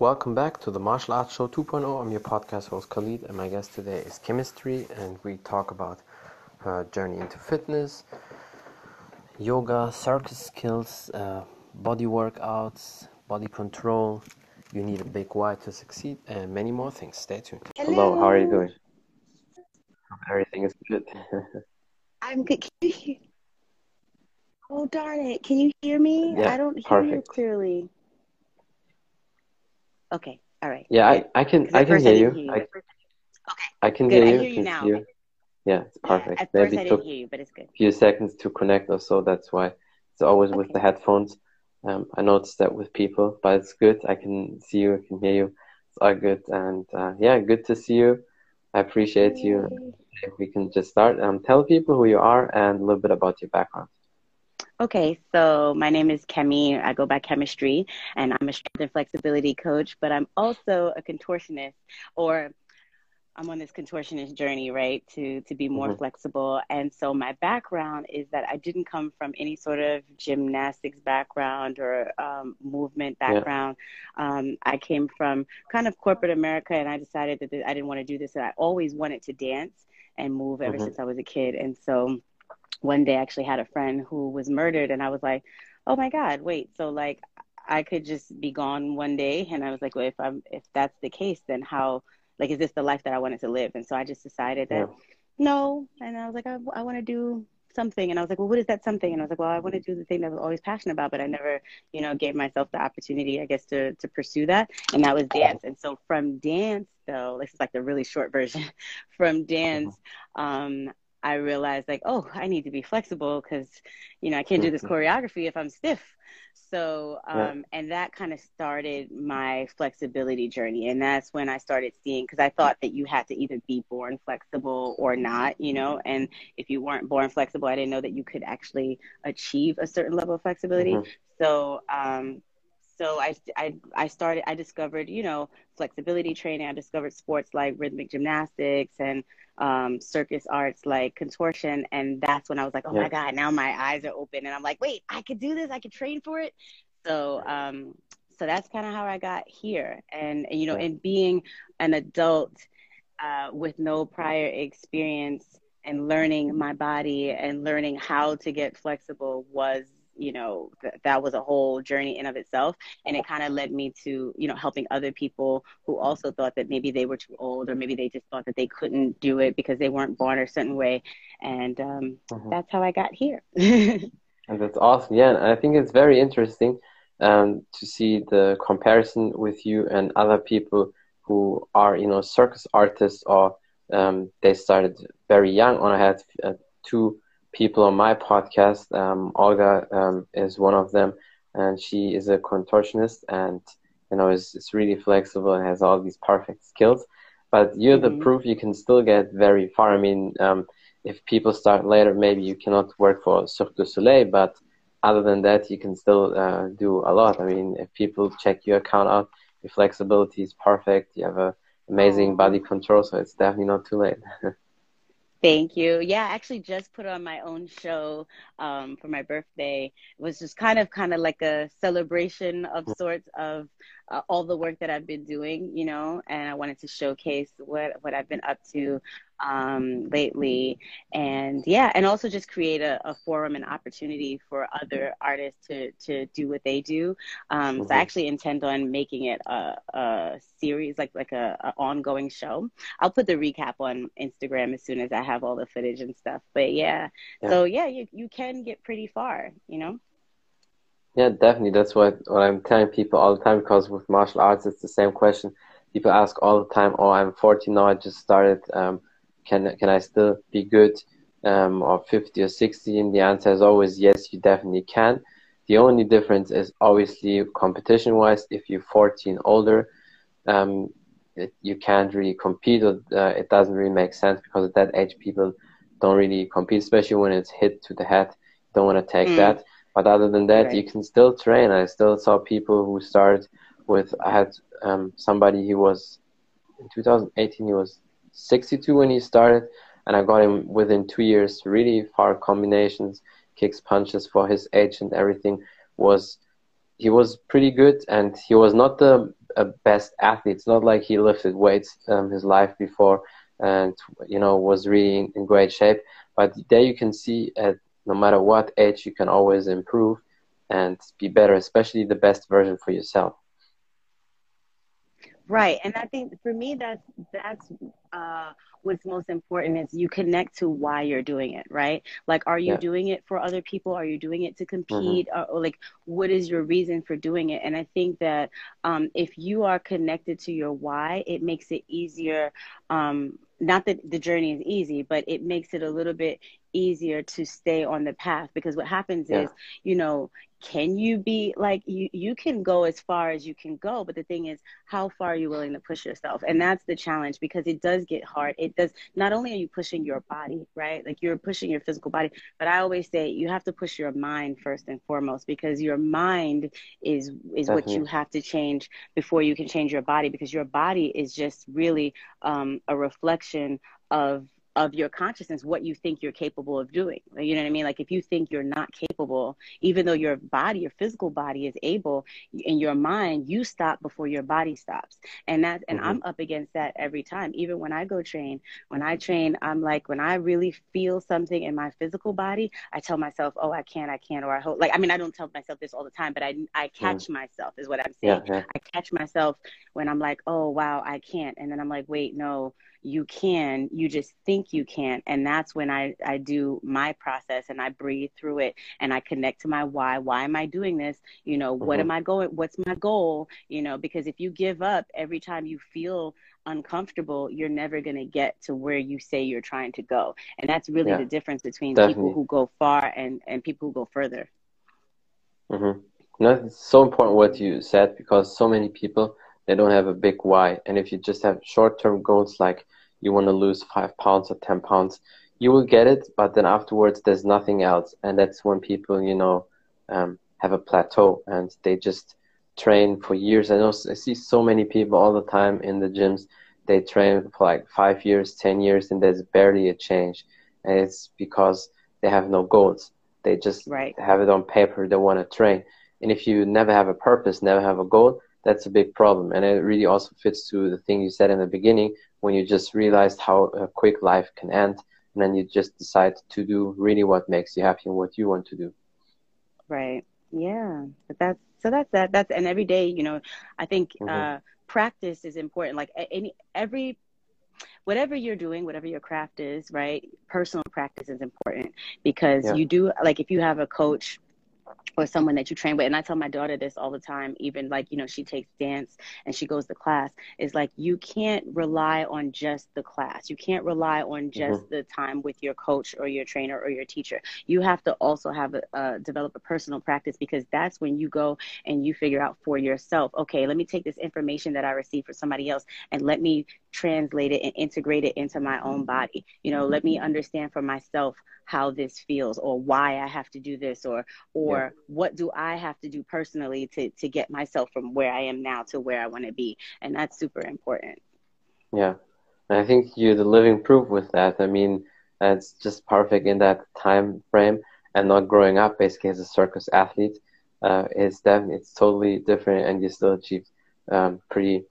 Welcome back to the Martial Arts Show 2.0. I'm your podcast host Khalid, and my guest today is Kemistri, and we talk about her journey into fitness, yoga, circus skills, uh, body workouts, body control. You need a big why to succeed, and many more things. Stay tuned. Hello, Hello, how are you doing? Everything is good. I'm good. Can you hear? Oh darn it! Can you hear me? Yeah, I don't hear you clearly. Okay, all right. Yeah, I, I can I can hear you. you. I, Okay, I can good. hear I you. hear you can now. you. Yeah, it's perfect. at first Maybe I it didn't hear you, but it's good. a few seconds to connect or so. That's why it's always with the headphones. Um, I noticed that with people, but it's good. I can see you. I can hear you. It's all good. And uh, yeah, good to see you. I appreciate you. If we can just start, um, tell people who you are and a little bit about your background. Okay, so my name is Kemi. I go by Kemistri, and I'm a strength and flexibility coach, but I'm also a contortionist, or I'm on this contortionist journey, right, to to be more Mhm. flexible. And so my background is that I didn't come from any sort of gymnastics background or um, movement Yeah. background. Um, I came from kind of corporate America, and I decided that I didn't want to do this. And I always wanted to dance and move ever Mhm. since I was a kid. And so one day I actually had a friend who was murdered, and I was like, oh my God, wait, so like I could just be gone one day. And I was like, well, if I'm if that's the case, then how like is this the life that I wanted to live? And so I just decided that Yeah. no. And I was like, I, I want to do something. And I was like, well, what is that something? And I was like, well, I want to do the thing that I was always passionate about, but I never, you know, gave myself the opportunity, I guess, to to pursue that. And that was dance. And so from dance, though, this is like the really short version. from dance, um, I realized like, oh, I need to be flexible because, you know, I can't do this Mhm. choreography if I'm stiff. So, Yeah. um, and that kind of started my flexibility journey. And that's when I started seeing, because I thought that you had to either be born flexible or not, you know, and if you weren't born flexible, I didn't know that you could actually achieve a certain level of flexibility. Mhm. So, um, so I, I, I started, I discovered, you know, flexibility training. I discovered sports like rhythmic gymnastics and um, circus arts like contortion. And that's when I was like, oh Yeah. my God, now my eyes are open. And I'm like, wait, I could do this. I could train for it. So, um, so that's kind of how I got here. And, you know, Yeah. and being an adult uh, with no prior experience and learning my body and learning how to get flexible was you know th- that was a whole journey in of itself and it kind of led me to you know helping other people who also thought that maybe they were too old or maybe they just thought that they couldn't do it because they weren't born a certain way and um, Mhm. that's how i got here And that's awesome. Yeah, and I think it's very interesting um, to see the comparison with you and other people who are, you know, circus artists or um, they started very young. And I had uh, two people on my podcast. Um, Olga um, is one of them, and she is a contortionist and, you know, is, is really flexible and has all these perfect skills. But you're the Mhm. proof you can still get very far. I mean, um, if people start later, maybe you cannot work for Cirque du Soleil, but other than that, you can still uh, do a lot. I mean, if people check your account out, your flexibility is perfect. You have a amazing body control, so it's definitely not too late. Thank you. Yeah, I actually just put on my own show um, for my birthday. It was just kind of kind of like a celebration of sorts of uh, all the work that I've been doing, you know, and I wanted to showcase what what I've been up to um, lately, and yeah, and also just create a, a forum and opportunity for other artists to to do what they do. Um, So I Mhm. actually intend on making it a, a series, like like a, a ongoing show. I'll put the recap on Instagram as soon as I have all the footage and stuff. But yeah, Yeah. so yeah, you you can get pretty far, you know. Yeah, definitely. That's what, what I'm telling people all the time because with martial arts, it's the same question. People ask all the time, "Oh, I'm 40 now. I just started. Um, can can I still be good, um, or 50 or 60?" And the answer is always yes. You definitely can. The only difference is obviously competition-wise. If you're 40 and older, um, it, you can't really compete. Or, uh, it doesn't really make sense because at that age, people don't really compete, especially when it's hit to the head. Don't want to take Mm. that. But other than that, Right. you can still train. I still saw people who started with. I had um, somebody who was in 2018. He was 62 when he started, and I got him within two years. Really far combinations, kicks, punches for his age and everything was. He was pretty good, and he was not the a best athlete. It's not like he lifted weights um, his life before and you know was really in great shape. But there you can see at no matter what age you can always improve and be better, especially the best version for yourself. Right, and I think for me that's that's uh, what's most important is you connect to why you're doing it, right? Like, are you yeah. doing it for other people? Are you doing it to compete? Mm-hmm. Or, or, like, what is your reason for doing it? And I think that um, if you are connected to your why, it makes it easier. Um, not that the journey is easy, but it makes it a little bit easier to stay on the path. Because what happens yeah. is, you know, can you be like you you can go as far as you can go but the thing is how far are you willing to push yourself? And that's the challenge because it does get hard. It does not only are you pushing your body right? Like you're pushing your physical body but i always say you have to push your mind first and foremost because your mind is is what you have to change before you can change your body because your body is just really um, a reflection of of your consciousness what you think you're capable of doing you know what i mean like if you think you're not capable even though your body your physical body is able in your mind you stop before your body stops and that and mm-hmm. i'm up against that every time even when i go train when i train i'm like when i really feel something in my physical body i tell myself oh i can't i can't or i hope like i mean i don't tell myself this all the time but i i catch mm. myself is what i'm saying yeah, yeah. i catch myself when i'm like oh wow i can't and then i'm like wait no you can you just think you can't and that's when i i do my process and i breathe through it and i connect to my why. Why am i doing this? You know mm-hmm. what am i going what's my goal? You know because if you give up every time you feel uncomfortable you're never going to get to where you say you're trying to go. And that's really yeah, the difference between definitely. people who go far and and people who go further. Mm-hmm. no, it's so important what you said because so many people they don't have a big why. And if you just have short term goals like you want to lose five pounds or 10 pounds, you will get it, but then afterwards there's nothing else. And that's when people, you know, um, have a plateau and they just train for years. I know I see so many people all the time in the gyms. They train for like five years, 10 years, and there's barely a change. And it's because they have no goals. They just right. have it on paper. They want to train. And if you never have a purpose, never have a goal, that's a big problem. And it really also fits to the thing you said in the beginning when you just realized how a quick life can end. And then you just decide to do really what makes you happy and what you want to do. Right. Yeah. But that's, so that's that. That's, and every day, you know, I think, mm-hmm. uh, practice is important. Like any, every, whatever you're doing, whatever your craft is, right? Personal practice is important because yeah. you do, like if you have a coach or someone that you train with and i tell my daughter this all the time even like you know she takes dance and she goes to class is like you can't rely on just the class you can't rely on mm-hmm. just mm-hmm. the time with your coach or your trainer or your teacher you have to also have a uh, develop a personal practice because that's when you go and you figure out for yourself okay let me take this information that i received from somebody else and let me translate it and integrate it into my own body you know let me understand for myself how this feels or why I have to do this or or yeah. what do I have to do personally to to get myself from where I am now to where I want to be and that's super important. Yeah. And I think you're the living proof with that. I mean, it's just perfect in that time frame and not growing up basically as a circus athlete. Uh, it's definitely it's totally different and you still achieved um, pretty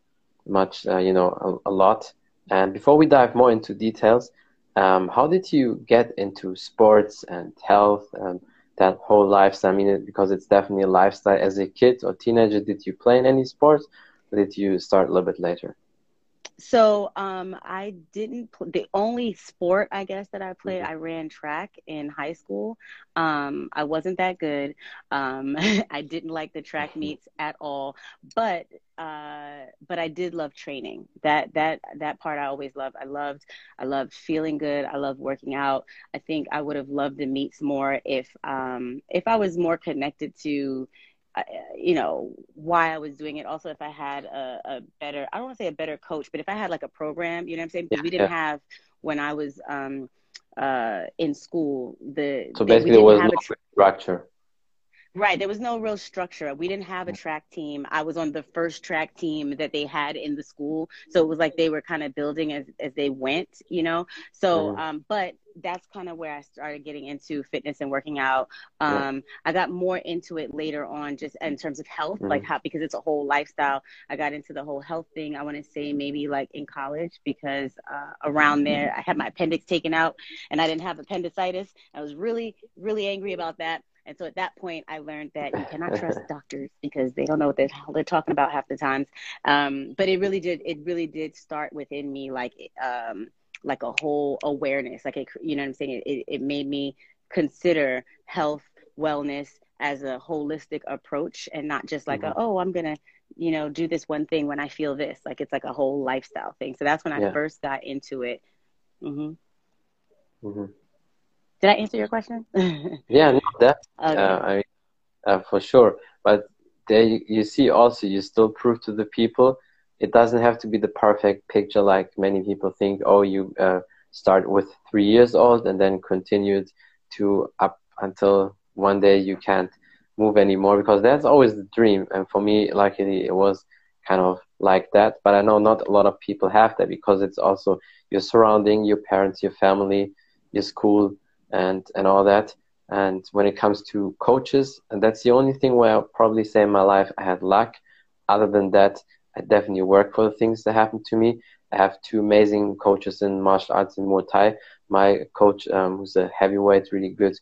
much uh, you know a, a lot. And before we dive more into details, um, how did you get into sports and health and that whole lifestyle? I mean, because it's definitely a lifestyle. As a kid or teenager, did you play in any sports, or did you start a little bit later? So um, I didn't. Pl- the only sport I guess that I played, mm-hmm. I ran track in high school. Um, I wasn't that good. Um, I didn't like the track mm-hmm. meets at all. But uh, but I did love training. That that that part I always loved. I loved I loved feeling good. I loved working out. I think I would have loved the meets more if um, if I was more connected to you know why I was doing it. Also, if I had a, a better, I don't want to say a better coach, but if I had like a program, you know what I'm saying? Because yeah, we didn't yeah. have when I was um, uh, in school the. So basically, there was no structure. Right. There was no real structure. We didn't have a track team. I was on the first track team that they had in the school. So it was like they were kind of building as, as they went, you know? So, mm-hmm. um, but that's kind of where I started getting into fitness and working out. Um, yeah. I got more into it later on, just in terms of health, mm-hmm. like how because it's a whole lifestyle. I got into the whole health thing. I want to say maybe like in college because uh, around there I had my appendix taken out and I didn't have appendicitis. I was really really angry about that. And so at that point, I learned that you cannot trust doctors because they don't know what they're, they're talking about half the times. Um, but it really did, it really did start within me, like, um, like a whole awareness. Like, it, you know what I'm saying? It, it made me consider health, wellness as a holistic approach and not just like, mm-hmm. a, oh, I'm going to, you know, do this one thing when I feel this. Like, it's like a whole lifestyle thing. So that's when I yeah. first got into it. Mm-hmm. Mm-hmm. Did I answer your question? yeah, no, that okay. uh, I uh, for sure. But there you, you, see also you still prove to the people it doesn't have to be the perfect picture like many people think. Oh, you uh, start with three years old and then continued to up until one day you can't move anymore because that's always the dream. And for me, luckily, it was kind of like that. But I know not a lot of people have that because it's also your surrounding, your parents, your family, your school and and all that. And when it comes to coaches, and that's the only thing where I'll probably say in my life I had luck. Other than that, I definitely work for the things that happen to me. I have two amazing coaches in martial arts and Muay Thai. My coach, um, who's a heavyweight, really good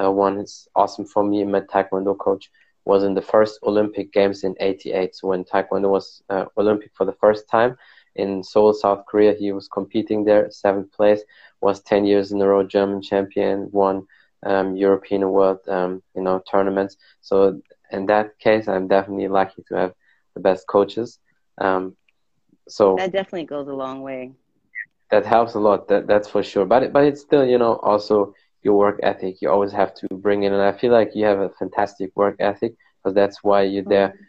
uh, one, is awesome for me. My Taekwondo coach was in the first Olympic Games in '88. So when Taekwondo was uh, Olympic for the first time in Seoul, South Korea, he was competing there, seventh place was 10 years in a row German champion, won um, European World, um, you know, tournaments. So in that case, I'm definitely lucky to have the best coaches. Um, so that definitely goes a long way. That helps a lot. That that's for sure. But it, but it's still, you know, also your work ethic. You always have to bring in, and I feel like you have a fantastic work ethic because that's why you're there. Mm-hmm.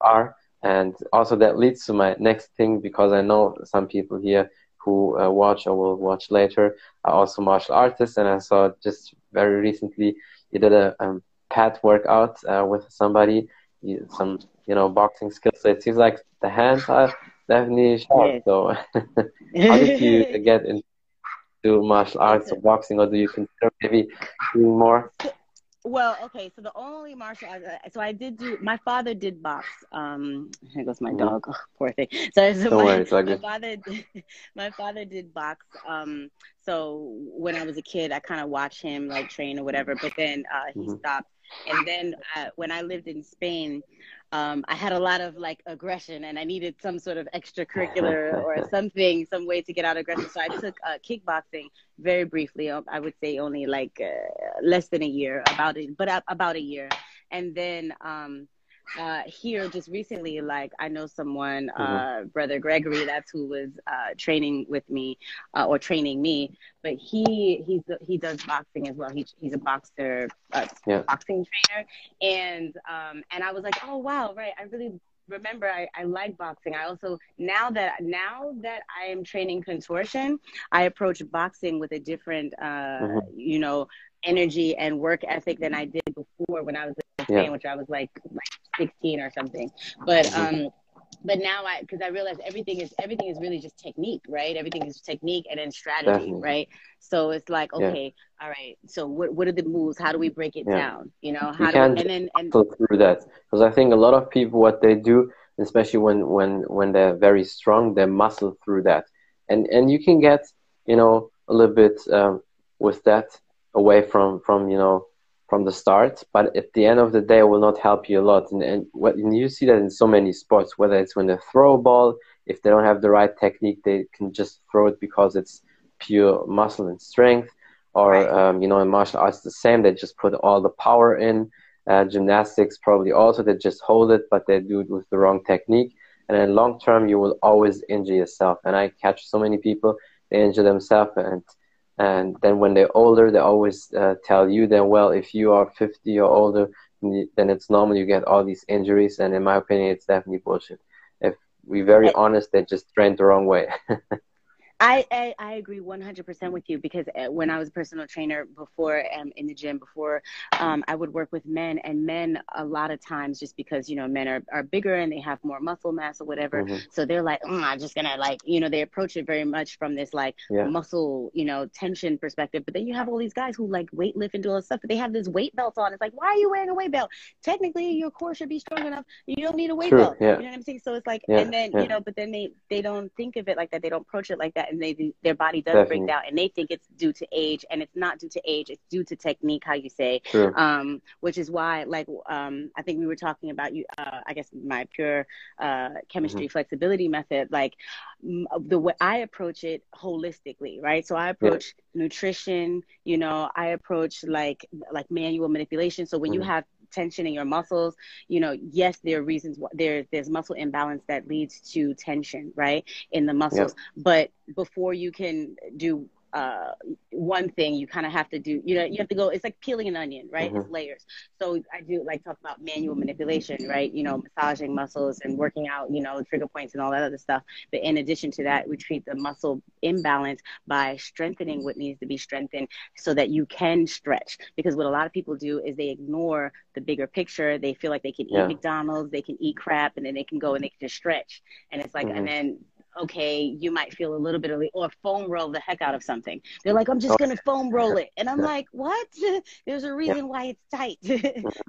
Are and also that leads to my next thing because I know some people here who uh, watch or will watch later are also martial artists. And I saw just very recently you did a um, pad workout uh, with somebody, you, some you know boxing skills. It seems like the hands are definitely sharp. So how did you get into martial arts or boxing, or do you consider maybe doing more? Well, okay. So the only martial arts, uh, so I did do. My father did box. Um, here goes my mm-hmm. dog. Oh, poor thing. So, so my, worry, it's my father, did, my father did box. Um, so when I was a kid, I kind of watched him like train or whatever. But then uh, he mm-hmm. stopped. And then uh, when I lived in Spain, um, I had a lot of like aggression and I needed some sort of extracurricular or something, some way to get out aggression. So I took uh, kickboxing very briefly. Um, I would say only like uh, less than a year, about it, but about a year. And then um, uh, here just recently, like I know someone, mm-hmm. uh, brother Gregory, that's who was uh, training with me uh, or training me. But he he's he does boxing as well. He, he's a boxer, uh, yeah. boxing trainer, and um, and I was like, oh wow, right. I really remember I, I like boxing. I also now that now that I am training contortion, I approach boxing with a different uh, mm-hmm. you know energy and work ethic than I did before when I was in Spain, yeah. which I was like like 16 or something. But um but now I because I realize everything is everything is really just technique, right? Everything is technique and then strategy, Definitely. right? So it's like, okay, yeah. all right. So what what are the moves? How do we break it yeah. down? You know, how you do and then and through that because I think a lot of people what they do, especially when when when they're very strong, they muscle through that, and and you can get you know a little bit um, with that away from from you know from the start, but at the end of the day, it will not help you a lot. And, and, what, and you see that in so many sports, whether it's when they throw a ball, if they don't have the right technique, they can just throw it because it's pure muscle and strength. Or, um, you know, in martial arts, the same. They just put all the power in. Uh, gymnastics, probably also, they just hold it, but they do it with the wrong technique. And in long term, you will always injure yourself. And I catch so many people, they injure themselves and and then when they're older they always uh, tell you then well if you are 50 or older then it's normal you get all these injuries. And in my opinion it's definitely bullshit. If we're very honest they just trained the wrong way I, I, I agree 100% with you because uh, when I was a personal trainer before um, in the gym before um, I would work with men and men a lot of times just because you know men are, are bigger and they have more muscle mass or whatever mm-hmm. so they're like mm, I'm just gonna like you know they approach it very much from this like yeah. muscle you know tension perspective but then you have all these guys who like weight lift and do all this stuff but they have this weight belt on it's like why are you wearing a weight belt technically your core should be strong enough you don't need a weight True. belt yeah. you know what I'm saying so it's like yeah. and then you know but then they they don't think of it like that they don't approach it like that and they their body does Definitely. break down and they think it's due to age and it's not due to age it's due to technique how you say um which is why like um i think we were talking about you uh i guess my pure uh Kemistri mm-hmm. flexibility method like the way i approach it holistically right so i approach yeah. nutrition you know i approach like like manual manipulation so when mm-hmm. you have tension in your muscles you know yes there are reasons why there there's muscle imbalance that leads to tension right in the muscles. But before you can do uh, one thing you kind of have to do you know you have to go it's like peeling an onion right? Mm-hmm. it's layers. So i do like talk about manual manipulation right? You know massaging muscles and working out you know trigger points and all that other stuff. But in addition to that we treat the muscle imbalance by strengthening what needs to be strengthened so that you can stretch. Because what a lot of people do is they ignore the bigger picture. They feel like they can yeah. eat mcdonald's they can eat crap and then they can go and they can just stretch. And it's like mm-hmm. and then okay, you might feel a little bit of or foam roll the heck out of something. They're like, I'm just gonna foam roll it, and I'm like, what? There's a reason yeah. why it's tight. so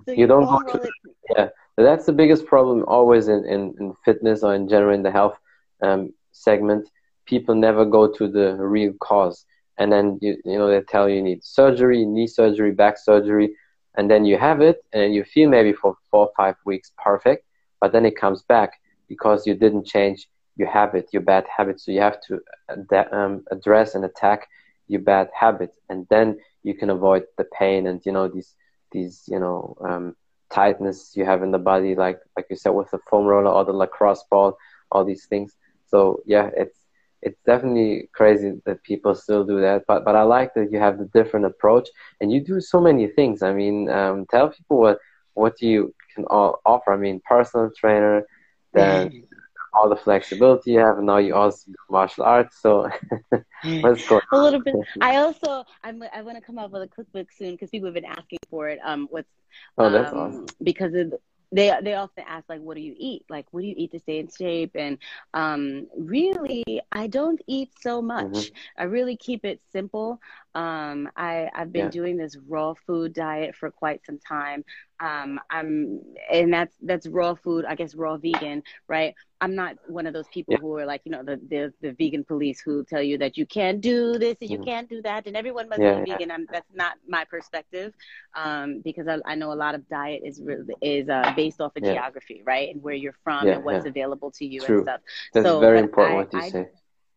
you, you don't foam roll it. Yeah, that's the biggest problem always in, in, in fitness or in general in the health um, segment. People never go to the real cause, and then you you know they tell you you need surgery, knee surgery, back surgery, and then you have it, and you feel maybe for four or five weeks perfect, but then it comes back because you didn't change your habit, your bad habit. So you have to ad- um, address and attack your bad habit, and then you can avoid the pain and you know these these you know um, tightness you have in the body, like like you said with the foam roller or the lacrosse ball, all these things. So yeah, it's it's definitely crazy that people still do that. But but I like that you have the different approach and you do so many things. I mean, um, tell people what what you can all offer. I mean, personal trainer, then all the flexibility you have, and now you also do martial arts. So let's go. A little bit. I also I'm I want to come up with a cookbook soon because people have been asking for it. Um, what's oh that's um, awesome because of they they often ask like what do you eat like what do you eat to stay in shape and um really i don't eat so much mm-hmm. i really keep it simple um i i've been yeah. doing this raw food diet for quite some time. Um i'm and that's that's raw food i guess raw vegan right? I'm not one of those people yeah. who are like you know the, the the vegan police who tell you that you can't do this and you mm. can't do that and everyone must yeah, be vegan. I'm, that's not my perspective um because I, I know a lot of diet is is uh, based off of geography right? And where you're from and what's available to you True. and stuff. That's so, very important I, what you I, say.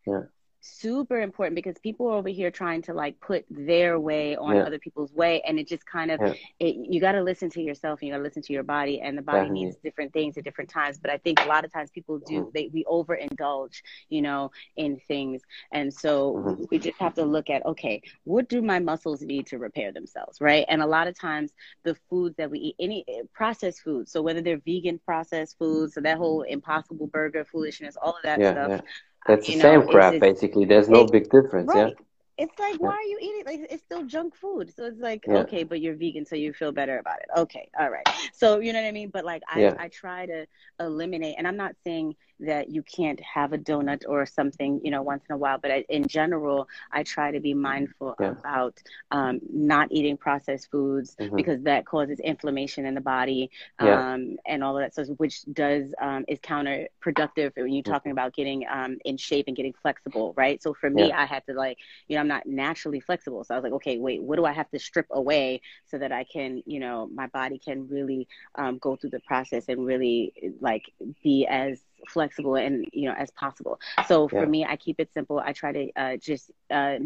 Yeah super important because people are over here trying to like put their way on yeah. other people's way and it just kind of yeah. it, you got to listen to yourself and you got to listen to your body and the body Definitely. needs different things at different times but i think a lot of times people do mm-hmm. they we overindulge you know in things and so mm-hmm. we just have to look at okay what do my muscles need to repair themselves right and a lot of times the foods that we eat any processed foods so whether they're vegan processed foods so that whole impossible burger foolishness all of that yeah, stuff that's the same know, crap, basically. There's no big difference, right. yeah. It's like, why are you eating? Like, it's still junk food. So it's like, yeah. okay, but you're vegan, so you feel better about it. Okay, all right. So you know what I mean. But like, I yeah. I try to eliminate, and I'm not saying that you can't have a donut or something, you know, once in a while. But I, in general, I try to be mindful yeah. about um, not eating processed foods mm-hmm. because that causes inflammation in the body um, yeah. and all of that. So, which does um, is counterproductive when you're mm-hmm. talking about getting um, in shape and getting flexible, right? So for me, yeah. I had to like, you know, I'm not naturally flexible, so I was like, okay, wait, what do I have to strip away so that I can, you know, my body can really um, go through the process and really like be as flexible and you know as possible. So for yeah. me i keep it simple. I try to uh, just uh,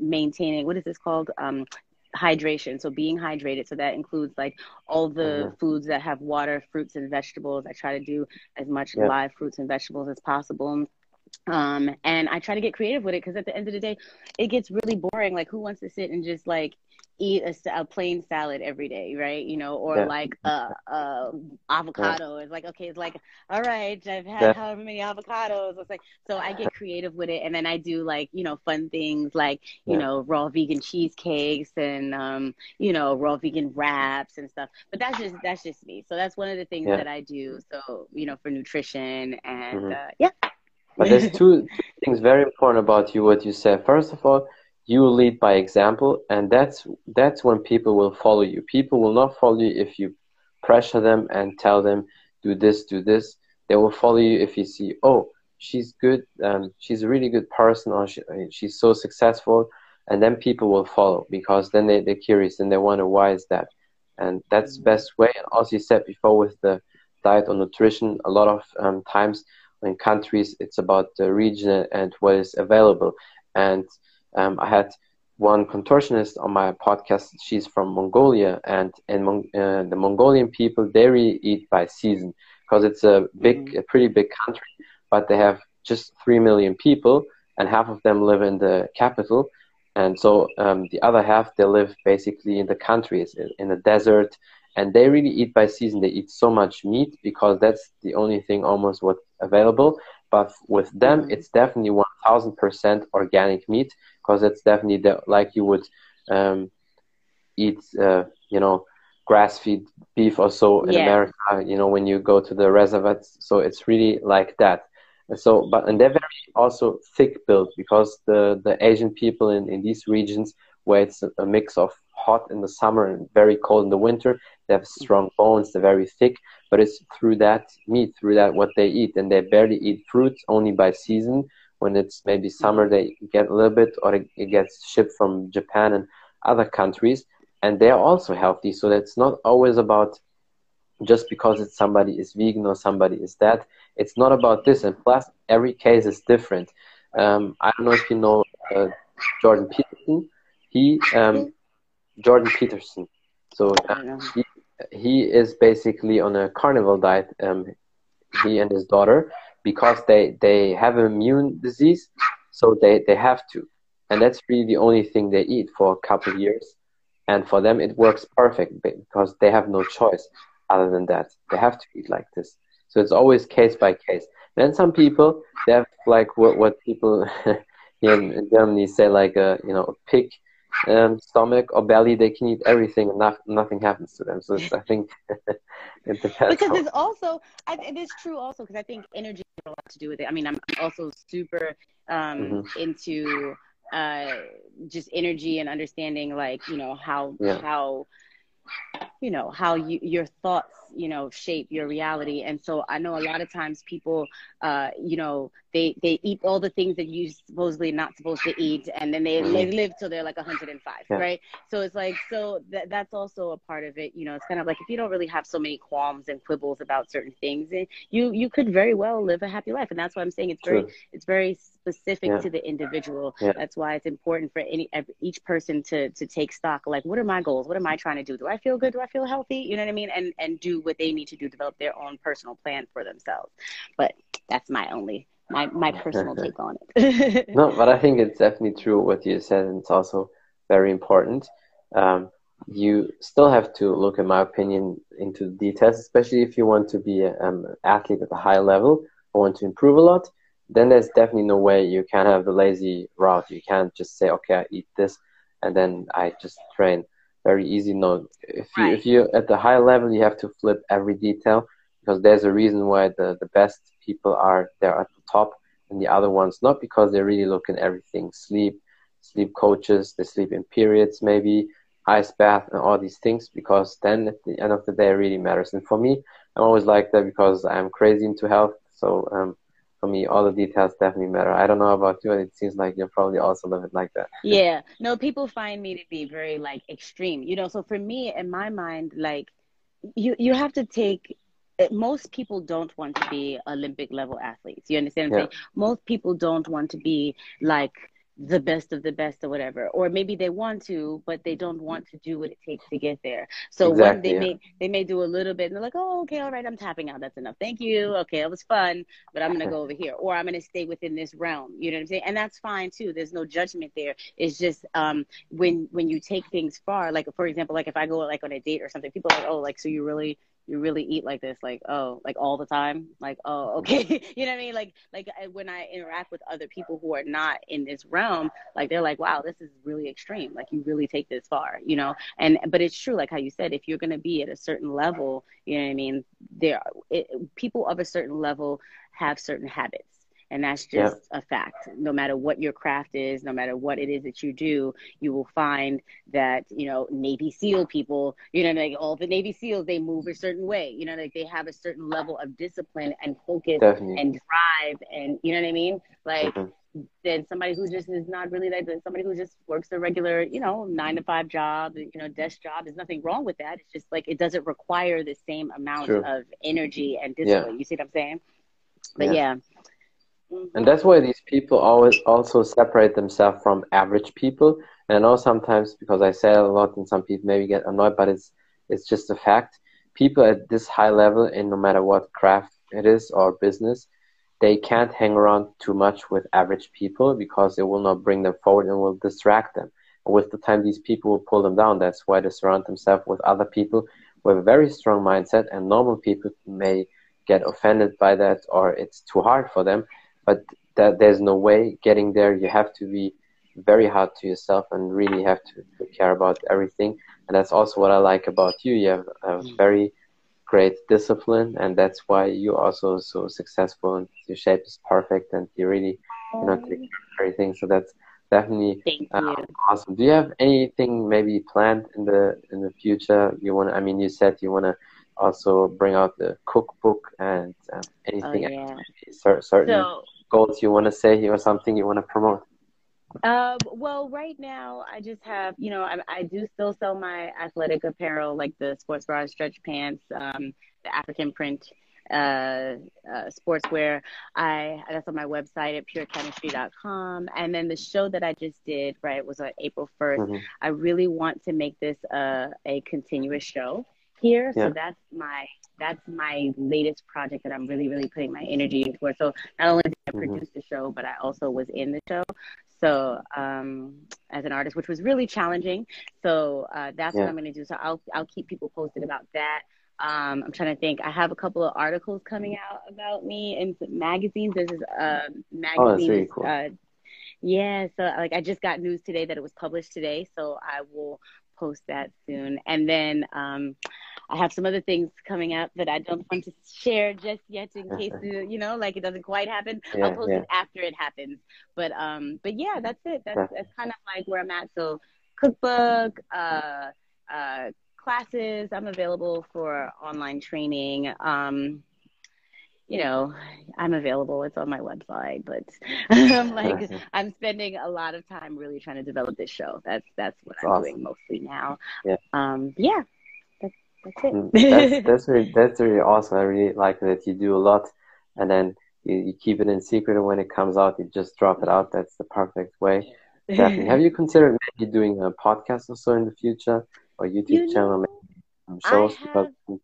maintaining what is this called? Um, hydration. So being hydrated. So that includes like all the mm-hmm. foods that have water fruits and vegetables. I try to do as much yeah. live fruits and vegetables as possible. Um and i try to get creative with it because at the end of the day it gets really boring. Like who wants to sit and just like eat a, a, plain salad every day, right? You know, or yeah. like a, a avocado. Yeah. It's like okay, it's like all right, I've had yeah. however many avocados. It's like so I get creative with it, and then I do like you know fun things like you know raw vegan cheesecakes and um you know raw vegan wraps and stuff. But that's just that's just me. So that's one of the things that I do. So you know for nutrition and mm-hmm. uh, yeah. But there's two, two things very important about you. What you said. First of all you lead by example and that's that's when people will follow you. People will not follow you if you pressure them and tell them do this do this. They will follow you if you see oh she's good um, she's a really good person or she, she's so successful and then people will follow because then they, they're curious and they wonder why is that? And that's the best way. And also you said before with the diet or nutrition a lot of um, times in countries it's about the region and what is available. And um, I had one contortionist on my podcast. She's from Mongolia, and in Mon- uh, the Mongolian people they really eat by season because it's a big, mm-hmm. a pretty big country, but they have just three million people, and half of them live in the capital, and so um, the other half they live basically in the countries, in, in the desert, and they really eat by season. They eat so much meat because that's the only thing almost what available. But with them, mm-hmm. it's definitely one thousand percent organic meat because it's definitely the, like you would um, eat, uh, you know, grass-fed beef or so in yeah. America. You know, when you go to the reservoirs, so it's really like that. And so, but and they're very also thick built because the the Asian people in in these regions where it's a mix of hot in the summer and very cold in the winter, they have strong bones. They're very thick, but it's through that meat, through that what they eat, and they barely eat fruits only by season. When it's maybe summer they get a little bit or it gets shipped from japan and other countries and they're also healthy. So it's not always about just because it's somebody is vegan or somebody is that. It's not about this and plus every case is different. Um, i don't know if you know uh, jordan peterson. He um, jordan peterson so uh, he, he is basically on a carnival diet um, he and his daughter because they, they have an immune disease, so they, they have to. And that's really the only thing they eat for a couple of years. And for them, it works perfect because they have no choice other than that. They have to eat like this. So it's always case by case. Then some people, they have like what, what people here in Germany say like a, you know, a pig um, stomach or belly, they can eat everything and not, nothing happens to them. So I think it depends. Because it's also, I, it is true also because I think energy has a lot to do with it. I mean, I'm also super um, mm-hmm. into uh, just energy and understanding, like you know how yeah. how you know how you, your thoughts you know shape your reality and so i know a lot of times people uh you know they they eat all the things that you supposedly not supposed to eat and then they, they live till they're like 105 yeah. right so it's like so that that's also a part of it you know it's kind of like if you don't really have so many qualms and quibbles about certain things eh, you you could very well live a happy life and that's why i'm saying it's very True. it's very specific yeah. to the individual yeah. that's why it's important for any each person to to take stock like what are my goals what am i trying to do do i feel good do i feel healthy you know what i mean and and do what they need to do, develop their own personal plan for themselves. But that's my only my my personal take on it. no, but I think it's definitely true what you said, and it's also very important. Um, you still have to look, in my opinion, into the details, especially if you want to be an um, athlete at a high level or want to improve a lot. Then there's definitely no way you can have the lazy route. You can't just say, okay, I eat this, and then I just train very easy No, If you right. if you at the high level, you have to flip every detail because there's a reason why the the best people are there at top and the other ones not because they really look at everything sleep sleep coaches they sleep in periods maybe ice bath and all these things because then at the end of the day it really matters and for me i'm always like that because i'm crazy into health so um, for me, all the details definitely matter. I don't know about you, and it seems like you're probably also living like that. Yeah. No, people find me to be very like extreme, you know. So for me, in my mind, like you you have to take. Most people don't want to be Olympic level athletes. You understand what I'm yeah. saying? Most people don't want to be like the best of the best or whatever. Or maybe they want to but they don't want to do what it takes to get there. So exactly, when they yeah. may they may do a little bit and they're like oh okay all right i'm tapping out. That's enough. Thank you. Okay it was fun but i'm gonna go over here or i'm gonna stay within this realm. You know what i'm saying? And that's fine too. There's no judgment there. It's just um when when you take things far like for example like if i go like on a date or something people are like oh like so you really you really eat like this like oh like all the time? Like oh okay. You know what i mean? Like like when i interact with other people who are not in this realm like they're like wow this is really extreme. Like you really take this far you know? And but it's true like how you said if you're going to be at a certain level you know what i mean there it, people of a certain level have certain habits and that's just yep. a fact. No matter what your craft is, no matter what it is that you do, you will find that, you know, Navy SEAL people, you know, like all the Navy SEALs, they move a certain way. You know, like they have a certain level of discipline and focus Definitely. and drive and you know what I mean? Like mm-hmm. than somebody who just is not really like somebody who just works a regular, you know, nine to five job, you know, desk job. There's nothing wrong with that. It's just like it doesn't require the same amount True. of energy and discipline. Yeah. You see what I'm saying? But yeah. yeah and that's why these people always also separate themselves from average people. And I know sometimes because I say a lot, and some people maybe get annoyed, but it's it's just a fact. People at this high level, in no matter what craft it is or business, they can't hang around too much with average people because it will not bring them forward and will distract them. And with the time, these people will pull them down. That's why they surround themselves with other people with a very strong mindset. And normal people may get offended by that, or it's too hard for them but that there's no way getting there. You have to be very hard to yourself and really have to, to care about everything. And that's also what I like about you. You have a mm. very great discipline, and that's why you're also so successful. And your shape is perfect, and you really, you know, take care of everything. So that's definitely uh, awesome. Do you have anything maybe planned in the in the future? You want? I mean, you said you want to also bring out the cookbook and um, anything. Oh, yeah. Certain. So, goals you want to say here or something you want to promote? Um, well, right now I just have, you know, I, I, do still sell my athletic apparel, like the sports bra, stretch pants, um, the African print uh, uh, sportswear. I that's on my website at purekemistri.com. And then the show that I just did, right, was on April 1st. Mm-hmm. I really want to make this uh, a continuous show here. Yeah. So that's my that's my latest project that I'm really, really putting my energy into. So not only did I mm-hmm. produce the show, but I also was in the show. So um, as an artist, which was really challenging. So uh, that's yeah. what I'm going to do. So I'll I'll keep people posted about that. Um, I'm trying to think. I have a couple of articles coming out about me in magazines. This is a magazine. Oh, that's really cool. Uh, yeah, so like I just got news today that it was published today, so I will post that soon. And then um, I have some other things coming up that I don't want to share just yet in case you know, like it doesn't quite happen. Yeah, I'll post yeah. it after it happens. But um, but yeah, that's it. That's that's kind of like where I'm at. So cookbook, uh, uh, classes. I'm available for online training. Um, you know, I'm available. It's on my website, but I'm like I'm spending a lot of time really trying to develop this show. That's that's what that's I'm awesome. doing mostly now. Yeah. Um, yeah. That's that's it. Mm, that's that's really that's really awesome. I really like that you do a lot, and then you, you keep it in secret, and when it comes out, you just drop it out. That's the perfect way. Definitely. Have you considered maybe doing a podcast or so in the future, or YouTube you know, channel, maybe shows? Have, because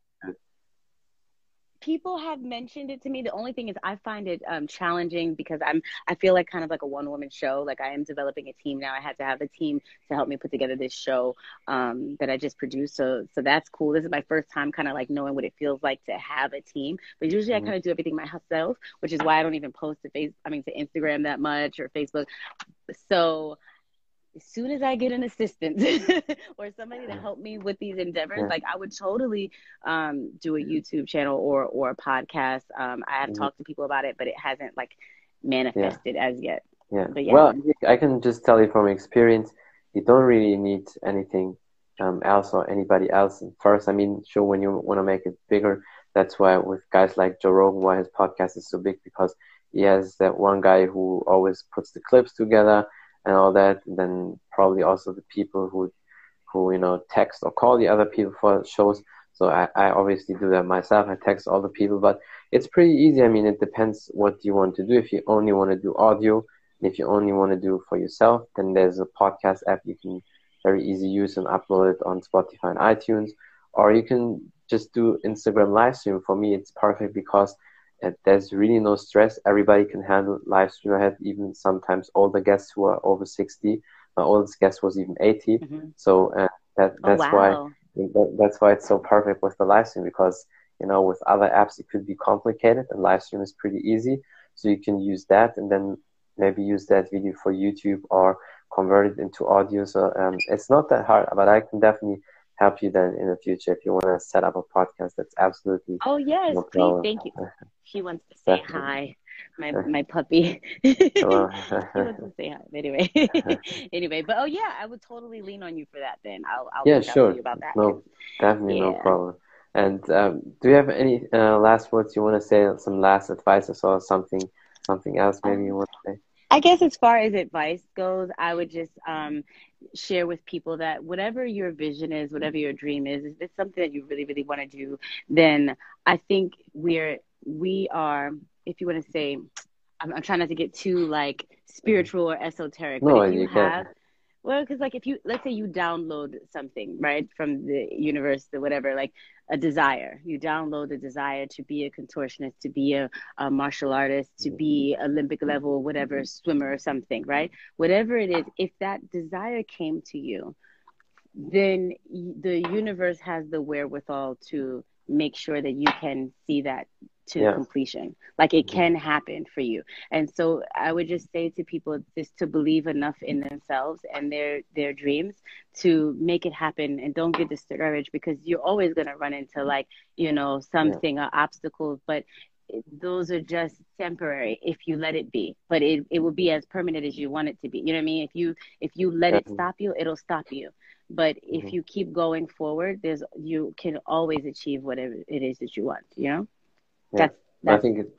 people have mentioned it to me. The only thing is I find it um, challenging because I'm I feel like kind of like a one woman show. Like I am developing a team now. I had to have a team to help me put together this show um, that I just produced. So so that's cool. This is my first time kind of like knowing what it feels like to have a team. But usually mm-hmm. I kind of do everything myself, which is why I don't even post to face I mean to Instagram that much or Facebook. So as soon as I get an assistant or somebody to help me with these endeavors, yeah. like I would totally um, do a YouTube channel or or a podcast. Um, I have mm-hmm. talked to people about it, but it hasn't like manifested yeah. as yet. Yeah. yeah. Well, I can just tell you from experience, you don't really need anything um, else or anybody else first. I mean, sure, when you want to make it bigger, that's why with guys like Joe Rogan, why his podcast is so big because he has that one guy who always puts the clips together and all that. Then probably also the people who, who you know, text or call the other people for shows. So I, I obviously do that myself. I text all the people, but it's pretty easy. I mean, it depends what you want to do. If you only want to do audio, if you only want to do for yourself, then there's a podcast app you can very easy use and upload it on Spotify and iTunes. Or you can just do Instagram live stream. For me, it's perfect because there's really no stress. Everybody can handle live stream. I had even sometimes older guests who are over 60. My oldest guest was even 80. Mm-hmm. So uh, that, oh, that's oh, wow. why that, that's why it's so perfect with the live stream because you know with other apps it could be complicated and live stream is pretty easy. So you can use that and then maybe use that video for YouTube or convert it into audio. So um, it's not that hard, but I can definitely help you then in the future if you want to set up a podcast. That's absolutely. Oh yes, no please, thank you. She wants to say hi. My my puppy. he wants to say hi. Anyway, anyway, but oh yeah, I would totally lean on you for that. Then I'll I'll yeah sure about that. No, definitely yeah. no problem. And um, do you have any uh, last words you want to say? Some last advice or something something else maybe you want to say? I guess as far as advice goes, I would just um, share with people that whatever your vision is, whatever your dream is, if it's something that you really, really want to do, then I think we're we are. If you want to say, I'm, I'm trying not to get too like spiritual or esoteric, no, but if you, you have. Can well, because like if you let's say you download something right from the universe, the whatever, like a desire, you download a desire to be a contortionist, to be a, a martial artist, to be mm-hmm. Olympic level, whatever mm-hmm. swimmer or something, right? Whatever it is, if that desire came to you, then the universe has the wherewithal to make sure that you can see that to yeah. completion. Like it mm-hmm. can happen for you. And so I would just say to people just to believe enough in themselves and their their dreams to make it happen and don't get discouraged because you're always going to run into like, you know, something yeah. or obstacles, but those are just temporary if you let it be but it, it will be as permanent as you want it to be you know what i mean if you if you let it stop you it'll stop you but if mm-hmm. you keep going forward there's you can always achieve whatever it is that you want you know yeah. That's, that's, I think it,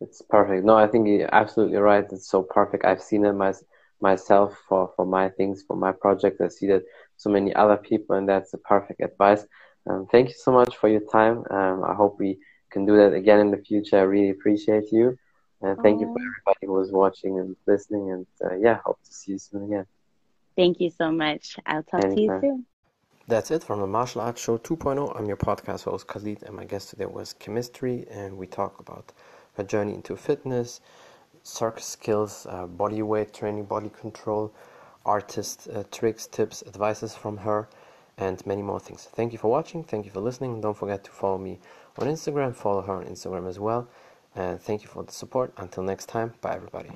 it's perfect. No, I think you're absolutely right. It's so perfect. I've seen it my, myself for, for my things, for my project. I see that so many other people, and that's the perfect advice. Um, thank you so much for your time. Um, I hope we can do that again in the future. I really appreciate you. And thank you for everybody who was watching and listening. And uh, yeah, hope to see you soon again. Thank you so much. I'll talk Anytime. to you soon. That's it from the Martial Arts Show 2.0. I'm your podcast host Khalid, and my guest today was Kemistri, and we talk about her journey into fitness, circus skills, uh, body weight training, body control, artist uh, tricks, tips, advices from her, and many more things. Thank you for watching. Thank you for listening. Don't forget to follow me on Instagram. Follow her on Instagram as well. And thank you for the support. Until next time, bye everybody.